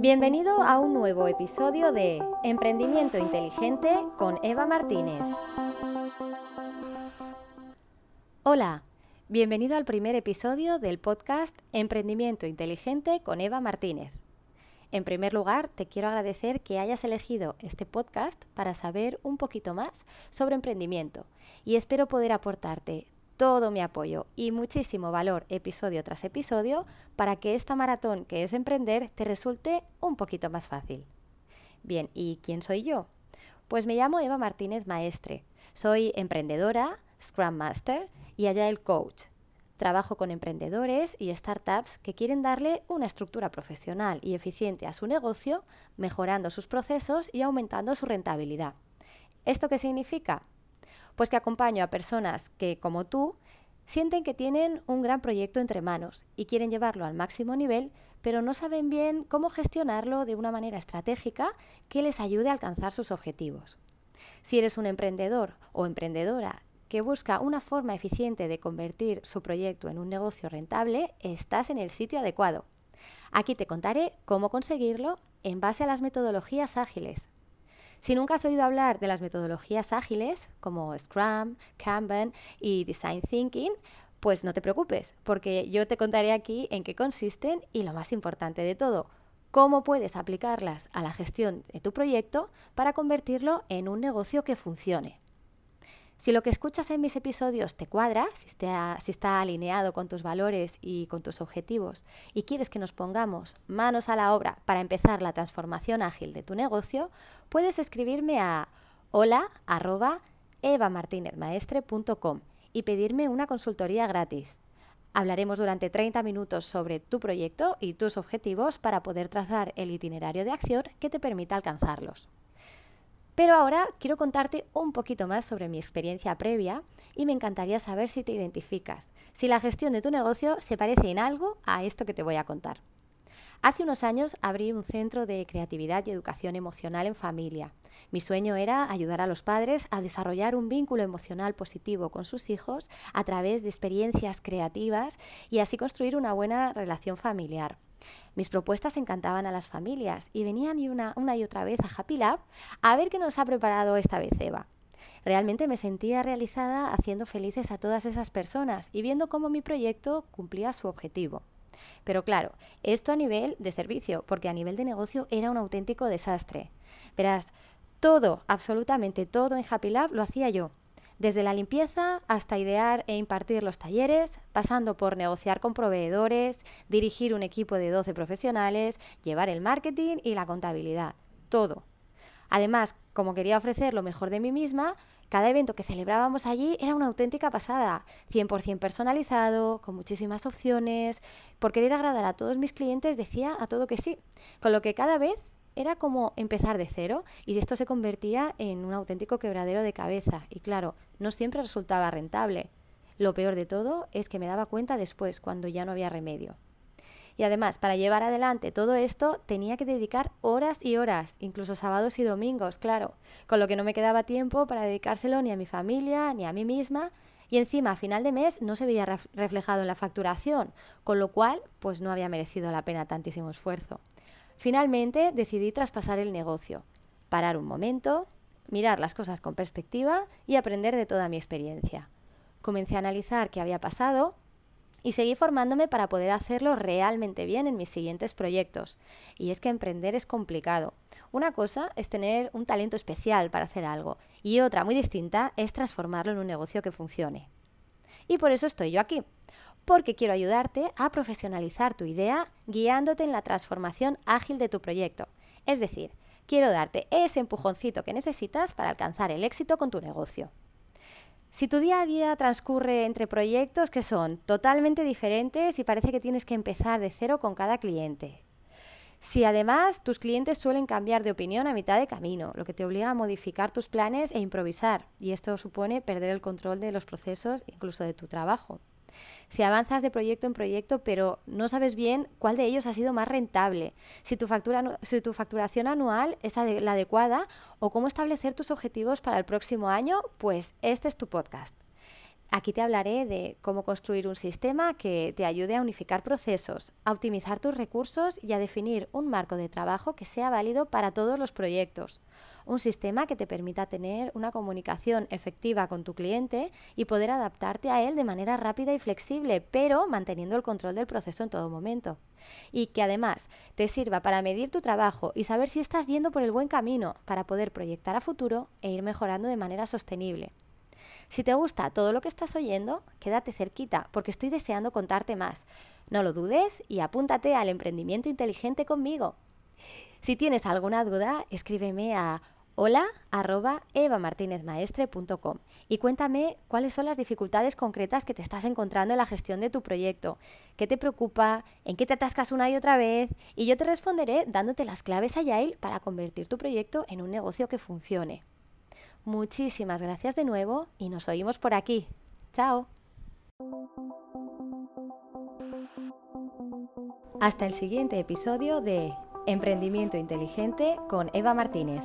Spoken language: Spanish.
Bienvenido a un nuevo episodio de Emprendimiento Inteligente con Eva Martínez. Hola, bienvenido al primer episodio del podcast Emprendimiento Inteligente con Eva Martínez. En primer lugar, te quiero agradecer que hayas elegido este podcast para saber un poquito más sobre emprendimiento y espero poder aportarte todo mi apoyo y muchísimo valor episodio tras episodio para que esta maratón que es emprender te resulte un poquito más fácil. Bien, ¿y quién soy yo? Pues me llamo Eva Martínez Maestre. Soy emprendedora, Scrum Master y Agile Coach. Trabajo con emprendedores y startups que quieren darle una estructura profesional y eficiente a su negocio, mejorando sus procesos y aumentando su rentabilidad. ¿Esto qué significa? Pues que acompaño a personas que, como tú, sienten que tienen un gran proyecto entre manos y quieren llevarlo al máximo nivel, pero no saben bien cómo gestionarlo de una manera estratégica que les ayude a alcanzar sus objetivos. Si eres un emprendedor o emprendedora que busca una forma eficiente de convertir su proyecto en un negocio rentable, estás en el sitio adecuado. Aquí te contaré cómo conseguirlo en base a las metodologías ágiles, si nunca has oído hablar de las metodologías ágiles como Scrum, Kanban y Design Thinking, pues no te preocupes, porque yo te contaré aquí en qué consisten y lo más importante de todo, cómo puedes aplicarlas a la gestión de tu proyecto para convertirlo en un negocio que funcione. Si lo que escuchas en mis episodios te cuadra, si está, alineado con tus valores y con tus objetivos, y quieres que nos pongamos manos a la obra para empezar la transformación ágil de tu negocio, puedes escribirme a hola@evamartinezmaestre.com y pedirme una consultoría gratis. Hablaremos durante 30 minutos sobre tu proyecto y tus objetivos para poder trazar el itinerario de acción que te permita alcanzarlos. Pero ahora quiero contarte un poquito más sobre mi experiencia previa y me encantaría saber si te identificas, si la gestión de tu negocio se parece en algo a esto que te voy a contar. Hace unos años abrí un centro de creatividad y educación emocional en familia. Mi sueño era ayudar a los padres a desarrollar un vínculo emocional positivo con sus hijos a través de experiencias creativas y así construir una buena relación familiar. Mis propuestas encantaban a las familias y venían una, una y otra vez a Happy Lab a ver qué nos ha preparado esta vez Eva. Realmente me sentía realizada haciendo felices a todas esas personas y viendo cómo mi proyecto cumplía su objetivo. Pero claro, esto a nivel de servicio, porque a nivel de negocio era un auténtico desastre. Verás, todo, absolutamente todo en Happy Lab lo hacía yo. Desde la limpieza hasta idear e impartir los talleres, pasando por negociar con proveedores, dirigir un equipo de 12 profesionales, llevar el marketing y la contabilidad. Todo. Además, como quería ofrecer lo mejor de mí misma, cada evento que celebrábamos allí era una auténtica pasada, 100% personalizado, con muchísimas opciones. Por querer agradar a todos mis clientes decía a todo que sí, con lo que cada vez era como empezar de cero y esto se convertía en un auténtico quebradero de cabeza y claro, no siempre resultaba rentable. Lo peor de todo es que me daba cuenta después, cuando ya no había remedio. Y además, para llevar adelante todo esto, tenía que dedicar horas y horas, incluso sábados y domingos, claro, con lo que no me quedaba tiempo para dedicárselo ni a mi familia, ni a mí misma, y encima a final de mes no se veía reflejado en la facturación, con lo cual, pues no había merecido la pena tantísimo esfuerzo. Finalmente decidí traspasar el negocio, parar un momento, mirar las cosas con perspectiva y aprender de toda mi experiencia. Comencé a analizar qué había pasado y seguí formándome para poder hacerlo realmente bien en mis siguientes proyectos. Y es que emprender es complicado. Una cosa es tener un talento especial para hacer algo y otra muy distinta es transformarlo en un negocio que funcione. Y por eso estoy yo aquí, porque quiero ayudarte a profesionalizar tu idea guiándote en la transformación ágil de tu proyecto. Es decir, quiero darte ese empujoncito que necesitas para alcanzar el éxito con tu negocio. Si tu día a día transcurre entre proyectos que son totalmente diferentes y parece que tienes que empezar de cero con cada cliente, si además tus clientes suelen cambiar de opinión a mitad de camino, lo que te obliga a modificar tus planes e improvisar, y esto supone perder el control de los procesos, incluso de tu trabajo. Si avanzas de proyecto en proyecto, pero no sabes bien cuál de ellos ha sido más rentable, si tu, facturación anual es la adecuada o cómo establecer tus objetivos para el próximo año, pues este es tu podcast. Aquí te hablaré de cómo construir un sistema que te ayude a unificar procesos, a optimizar tus recursos y a definir un marco de trabajo que sea válido para todos los proyectos. Un sistema que te permita tener una comunicación efectiva con tu cliente y poder adaptarte a él de manera rápida y flexible, pero manteniendo el control del proceso en todo momento. Y que además te sirva para medir tu trabajo y saber si estás yendo por el buen camino para poder proyectar a futuro e ir mejorando de manera sostenible. Si te gusta todo lo que estás oyendo, quédate cerquita porque estoy deseando contarte más. No lo dudes y apúntate al emprendimiento inteligente conmigo. Si tienes alguna duda, escríbeme a hola y cuéntame cuáles son las dificultades concretas que te estás encontrando en la gestión de tu proyecto, qué te preocupa, en qué te atascas una y otra vez y yo te responderé dándote las claves Agile para convertir tu proyecto en un negocio que funcione. Muchísimas gracias de nuevo y nos oímos por aquí. Chao. Hasta el siguiente episodio de Emprendimiento Inteligente con Eva Martínez.